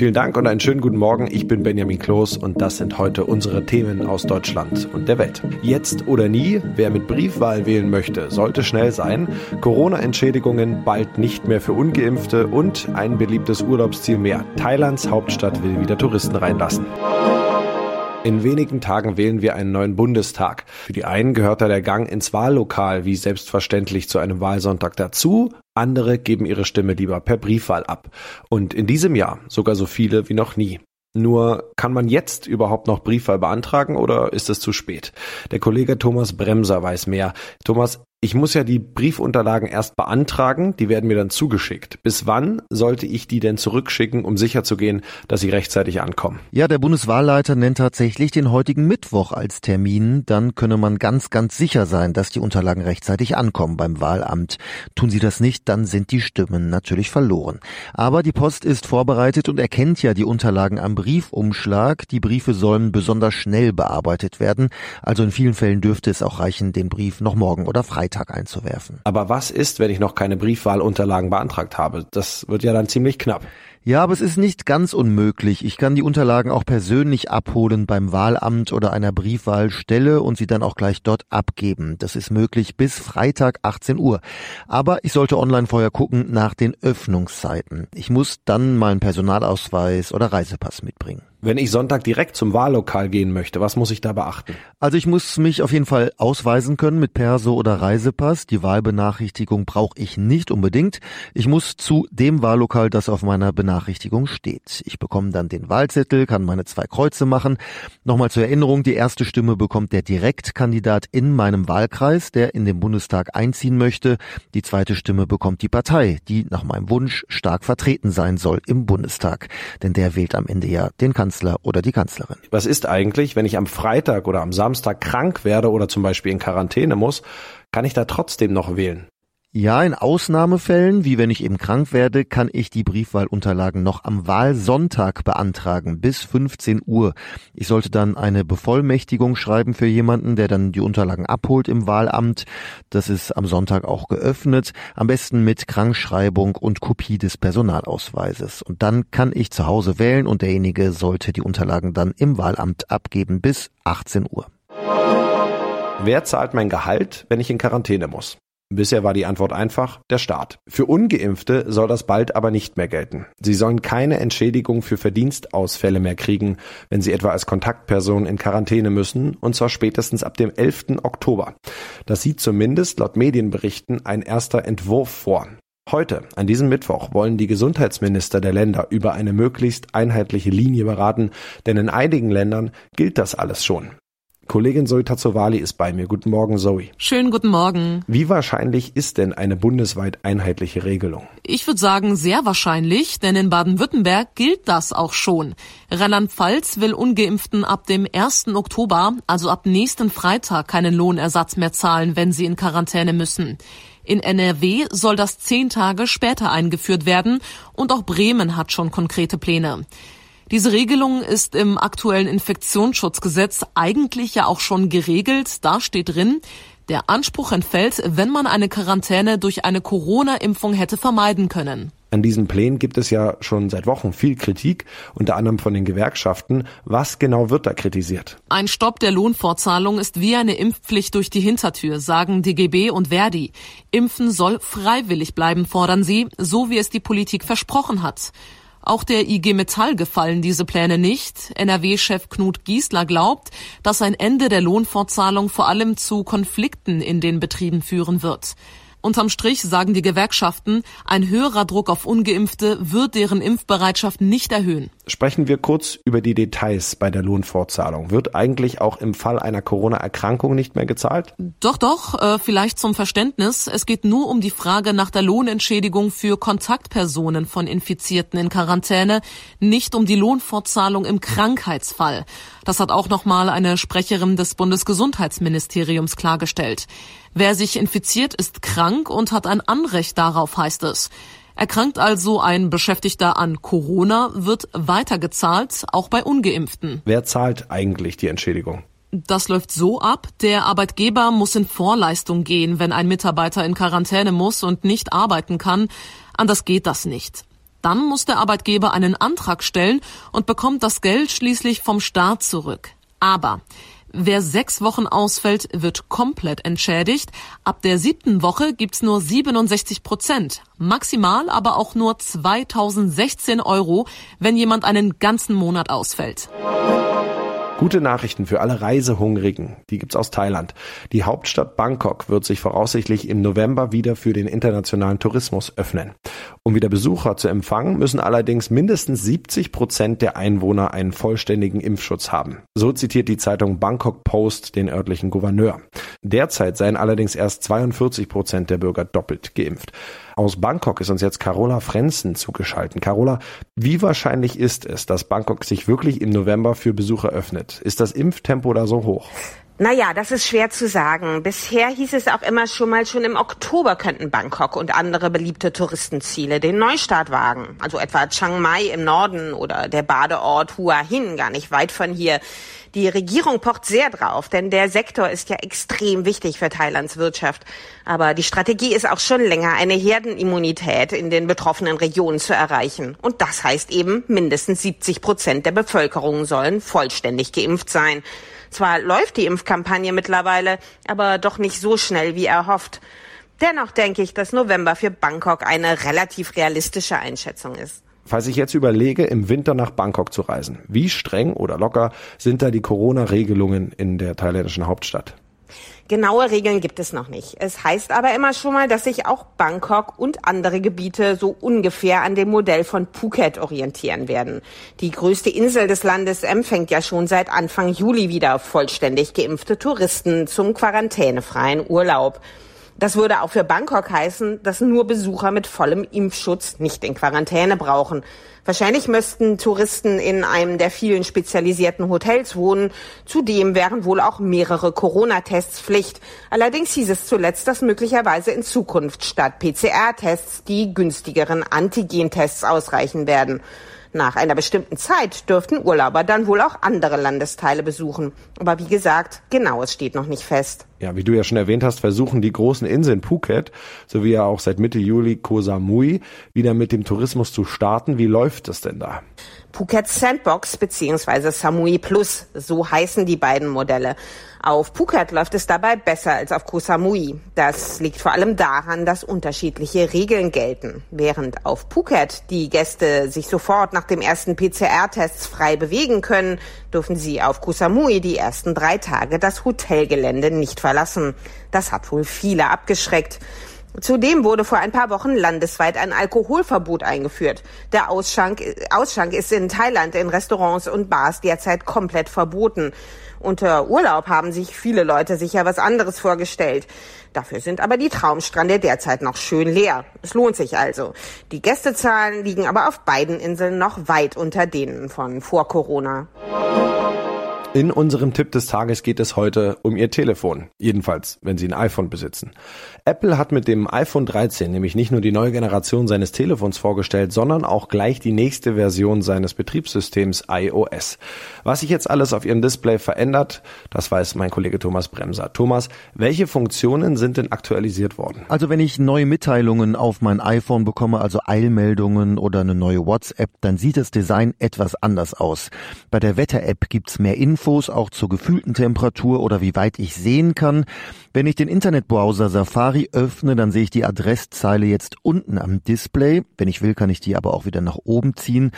Vielen Dank und einen schönen guten Morgen. Ich bin Benjamin Kloß und das sind heute unsere Themen aus Deutschland und der Welt. Jetzt oder nie, wer mit Briefwahl wählen möchte, sollte schnell sein. Corona-Entschädigungen bald nicht mehr für Ungeimpfte und ein beliebtes Urlaubsziel mehr. Thailands Hauptstadt will wieder Touristen reinlassen. In wenigen Tagen wählen wir einen neuen Bundestag. Für die einen gehört da der Gang ins Wahllokal wie selbstverständlich zu einem Wahlsonntag dazu. Andere geben ihre Stimme lieber per Briefwahl ab. Und in diesem Jahr sogar so viele wie noch nie. Nur kann man jetzt überhaupt noch Briefwahl beantragen oder ist es zu spät? Der Kollege Thomas Bremser weiß mehr. Thomas, ich muss ja die Briefunterlagen erst beantragen, die werden mir dann zugeschickt. Bis wann sollte ich die denn zurückschicken, um sicherzugehen, dass sie rechtzeitig ankommen? Ja, der Bundeswahlleiter nennt tatsächlich den heutigen Mittwoch als Termin. Dann könne man ganz, ganz sicher sein, dass die Unterlagen rechtzeitig ankommen beim Wahlamt. Tun sie das nicht, dann sind die Stimmen natürlich verloren. Aber die Post ist vorbereitet und erkennt ja die Unterlagen am Briefumschlag. Die Briefe sollen besonders schnell bearbeitet werden. Also in vielen Fällen dürfte es auch reichen, den Brief noch morgen oder Freitag Freitag einzuwerfen. Aber was ist, wenn ich noch keine Briefwahlunterlagen beantragt habe? Das wird ja dann ziemlich knapp. Ja, aber es ist nicht ganz unmöglich. Ich kann die Unterlagen auch persönlich abholen beim Wahlamt oder einer Briefwahlstelle und sie dann auch gleich dort abgeben. Das ist möglich bis Freitag 18 Uhr. Aber ich sollte online vorher gucken nach den Öffnungszeiten. Ich muss dann meinen Personalausweis oder Reisepass mitbringen. Wenn ich Sonntag direkt zum Wahllokal gehen möchte, was muss ich da beachten? Also ich muss mich auf jeden Fall ausweisen können mit Perso oder Reisepass. Die Wahlbenachrichtigung brauche ich nicht unbedingt. Ich muss zu dem Wahllokal, das auf meiner Benachrichtigung steht. Ich bekomme dann den Wahlzettel, kann meine zwei Kreuze machen. Nochmal zur Erinnerung, die erste Stimme bekommt der Direktkandidat in meinem Wahlkreis, der in den Bundestag einziehen möchte. Die zweite Stimme bekommt die Partei, die nach meinem Wunsch stark vertreten sein soll im Bundestag. Denn der wählt am Ende ja den Kandidaten. Kanzler oder die Kanzlerin. Was ist eigentlich, wenn ich am Freitag oder am Samstag krank werde oder zum Beispiel in Quarantäne muss? Kann ich da trotzdem noch wählen? Ja, in Ausnahmefällen, wie wenn ich eben krank werde, kann ich die Briefwahlunterlagen noch am Wahlsonntag beantragen, bis 15 Uhr. Ich sollte dann eine Bevollmächtigung schreiben für jemanden, der dann die Unterlagen abholt im Wahlamt. Das ist am Sonntag auch geöffnet, am besten mit Krankschreibung und Kopie des Personalausweises. Und dann kann ich zu Hause wählen und derjenige sollte die Unterlagen dann im Wahlamt abgeben bis 18 Uhr. Wer zahlt mein Gehalt, wenn ich in Quarantäne muss? Bisher war die Antwort einfach der Staat. Für ungeimpfte soll das bald aber nicht mehr gelten. Sie sollen keine Entschädigung für Verdienstausfälle mehr kriegen, wenn sie etwa als Kontaktperson in Quarantäne müssen, und zwar spätestens ab dem 11. Oktober. Das sieht zumindest laut Medienberichten ein erster Entwurf vor. Heute, an diesem Mittwoch, wollen die Gesundheitsminister der Länder über eine möglichst einheitliche Linie beraten, denn in einigen Ländern gilt das alles schon. Kollegin Zoe Tazzovali ist bei mir. Guten Morgen, Zoe. Schönen guten Morgen. Wie wahrscheinlich ist denn eine bundesweit einheitliche Regelung? Ich würde sagen, sehr wahrscheinlich, denn in Baden-Württemberg gilt das auch schon. Rheinland-Pfalz will Ungeimpften ab dem 1. Oktober, also ab nächsten Freitag, keinen Lohnersatz mehr zahlen, wenn sie in Quarantäne müssen. In NRW soll das zehn Tage später eingeführt werden und auch Bremen hat schon konkrete Pläne. Diese Regelung ist im aktuellen Infektionsschutzgesetz eigentlich ja auch schon geregelt. Da steht drin, der Anspruch entfällt, wenn man eine Quarantäne durch eine Corona-Impfung hätte vermeiden können. An diesen Plänen gibt es ja schon seit Wochen viel Kritik, unter anderem von den Gewerkschaften. Was genau wird da kritisiert? Ein Stopp der Lohnfortzahlung ist wie eine Impfpflicht durch die Hintertür, sagen DGB und Verdi. Impfen soll freiwillig bleiben, fordern sie, so wie es die Politik versprochen hat. Auch der IG Metall gefallen diese Pläne nicht. NRW-Chef Knut Giesler glaubt, dass ein Ende der Lohnfortzahlung vor allem zu Konflikten in den Betrieben führen wird. Unterm Strich sagen die Gewerkschaften, ein höherer Druck auf ungeimpfte wird deren Impfbereitschaft nicht erhöhen. Sprechen wir kurz über die Details bei der Lohnfortzahlung. Wird eigentlich auch im Fall einer Corona-Erkrankung nicht mehr gezahlt? Doch, doch, äh, vielleicht zum Verständnis. Es geht nur um die Frage nach der Lohnentschädigung für Kontaktpersonen von Infizierten in Quarantäne, nicht um die Lohnfortzahlung im Krankheitsfall. Das hat auch nochmal eine Sprecherin des Bundesgesundheitsministeriums klargestellt. Wer sich infiziert, ist krank und hat ein Anrecht darauf, heißt es. Erkrankt also ein Beschäftigter an Corona, wird weitergezahlt, auch bei ungeimpften. Wer zahlt eigentlich die Entschädigung? Das läuft so ab, der Arbeitgeber muss in Vorleistung gehen, wenn ein Mitarbeiter in Quarantäne muss und nicht arbeiten kann. Anders geht das nicht. Dann muss der Arbeitgeber einen Antrag stellen und bekommt das Geld schließlich vom Staat zurück. Aber Wer sechs Wochen ausfällt, wird komplett entschädigt. Ab der siebten Woche gibt's nur 67 Prozent. Maximal aber auch nur 2016 Euro, wenn jemand einen ganzen Monat ausfällt. Gute Nachrichten für alle Reisehungrigen. Die gibt's aus Thailand. Die Hauptstadt Bangkok wird sich voraussichtlich im November wieder für den internationalen Tourismus öffnen. Um wieder Besucher zu empfangen, müssen allerdings mindestens 70 Prozent der Einwohner einen vollständigen Impfschutz haben. So zitiert die Zeitung Bangkok Post den örtlichen Gouverneur. Derzeit seien allerdings erst 42 Prozent der Bürger doppelt geimpft. Aus Bangkok ist uns jetzt Carola Frenzen zugeschaltet. Carola, wie wahrscheinlich ist es, dass Bangkok sich wirklich im November für Besucher öffnet? Ist das Impftempo da so hoch? Naja, das ist schwer zu sagen. Bisher hieß es auch immer schon mal, schon im Oktober könnten Bangkok und andere beliebte Touristenziele den Neustart wagen. Also etwa Chiang Mai im Norden oder der Badeort Hua Hin, gar nicht weit von hier. Die Regierung pocht sehr drauf, denn der Sektor ist ja extrem wichtig für Thailands Wirtschaft. Aber die Strategie ist auch schon länger, eine Herdenimmunität in den betroffenen Regionen zu erreichen. Und das heißt eben, mindestens 70 Prozent der Bevölkerung sollen vollständig geimpft sein. Zwar läuft die Impfkampagne mittlerweile, aber doch nicht so schnell wie erhofft. Dennoch denke ich, dass November für Bangkok eine relativ realistische Einschätzung ist. Falls ich jetzt überlege, im Winter nach Bangkok zu reisen, wie streng oder locker sind da die Corona-Regelungen in der thailändischen Hauptstadt? Genaue Regeln gibt es noch nicht. Es heißt aber immer schon mal, dass sich auch Bangkok und andere Gebiete so ungefähr an dem Modell von Phuket orientieren werden. Die größte Insel des Landes empfängt ja schon seit Anfang Juli wieder vollständig geimpfte Touristen zum quarantänefreien Urlaub. Das würde auch für Bangkok heißen, dass nur Besucher mit vollem Impfschutz nicht in Quarantäne brauchen. Wahrscheinlich müssten Touristen in einem der vielen spezialisierten Hotels wohnen. Zudem wären wohl auch mehrere Corona-Tests Pflicht. Allerdings hieß es zuletzt, dass möglicherweise in Zukunft statt PCR-Tests die günstigeren Antigen-Tests ausreichen werden. Nach einer bestimmten Zeit dürften Urlauber dann wohl auch andere Landesteile besuchen. Aber wie gesagt, genaues steht noch nicht fest. Ja, wie du ja schon erwähnt hast, versuchen die großen Inseln Phuket sowie ja auch seit Mitte Juli Koh Samui wieder mit dem Tourismus zu starten. Wie läuft es denn da? Phuket Sandbox bzw. Samui Plus, so heißen die beiden Modelle. Auf Phuket läuft es dabei besser als auf Koh Samui. Das liegt vor allem daran, dass unterschiedliche Regeln gelten. Während auf Phuket die Gäste sich sofort nach dem ersten PCR-Tests frei bewegen können, dürfen sie auf Koh Samui die ersten drei Tage das Hotelgelände nicht verlassen. Das hat wohl viele abgeschreckt. Zudem wurde vor ein paar Wochen landesweit ein Alkoholverbot eingeführt. Der Ausschank, Ausschank ist in Thailand in Restaurants und Bars derzeit komplett verboten. Unter Urlaub haben sich viele Leute sicher was anderes vorgestellt. Dafür sind aber die Traumstrände derzeit noch schön leer. Es lohnt sich also. Die Gästezahlen liegen aber auf beiden Inseln noch weit unter denen von vor Corona. In unserem Tipp des Tages geht es heute um Ihr Telefon. Jedenfalls, wenn Sie ein iPhone besitzen. Apple hat mit dem iPhone 13 nämlich nicht nur die neue Generation seines Telefons vorgestellt, sondern auch gleich die nächste Version seines Betriebssystems iOS. Was sich jetzt alles auf Ihrem Display verändert, das weiß mein Kollege Thomas Bremser. Thomas, welche Funktionen sind denn aktualisiert worden? Also wenn ich neue Mitteilungen auf mein iPhone bekomme, also Eilmeldungen oder eine neue WhatsApp, dann sieht das Design etwas anders aus. Bei der Wetter-App gibt's mehr Infos Infos auch zur gefühlten Temperatur oder wie weit ich sehen kann. Wenn ich den Internetbrowser Safari öffne, dann sehe ich die Adresszeile jetzt unten am Display. Wenn ich will, kann ich die aber auch wieder nach oben ziehen.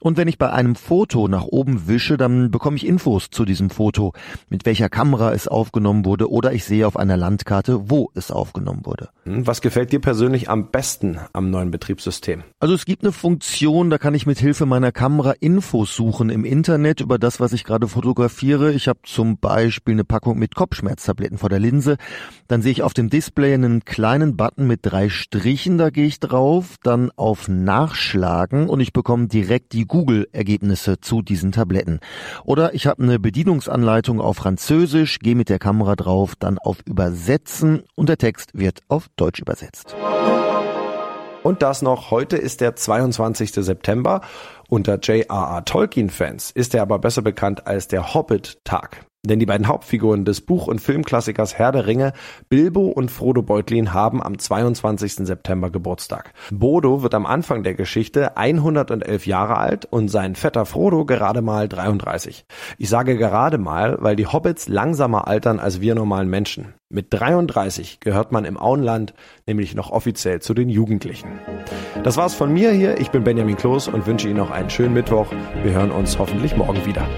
Und wenn ich bei einem Foto nach oben wische, dann bekomme ich Infos zu diesem Foto, mit welcher Kamera es aufgenommen wurde oder ich sehe auf einer Landkarte, wo es aufgenommen wurde. Hm, was gefällt dir persönlich am besten am neuen Betriebssystem? Also es gibt eine Funktion, da kann ich mit Hilfe meiner Kamera Infos suchen im Internet über das, was ich gerade fotografiere fotografiere, ich habe zum Beispiel eine Packung mit Kopfschmerztabletten vor der Linse, dann sehe ich auf dem Display einen kleinen Button mit drei Strichen, da gehe ich drauf, dann auf Nachschlagen und ich bekomme direkt die Google-Ergebnisse zu diesen Tabletten. Oder ich habe eine Bedienungsanleitung auf Französisch, gehe mit der Kamera drauf, dann auf Übersetzen und der Text wird auf Deutsch übersetzt. Und das noch, heute ist der 22. September. Unter J.R.R. Tolkien-Fans ist er aber besser bekannt als der Hobbit-Tag. Denn die beiden Hauptfiguren des Buch- und Filmklassikers Herr der Ringe, Bilbo und Frodo Beutlin, haben am 22. September Geburtstag. Bodo wird am Anfang der Geschichte 111 Jahre alt und sein Vetter Frodo gerade mal 33. Ich sage gerade mal, weil die Hobbits langsamer altern als wir normalen Menschen. Mit 33 gehört man im Auenland nämlich noch offiziell zu den Jugendlichen. Das war's von mir hier. Ich bin Benjamin Kloß und wünsche Ihnen noch einen schönen Mittwoch. Wir hören uns hoffentlich morgen wieder.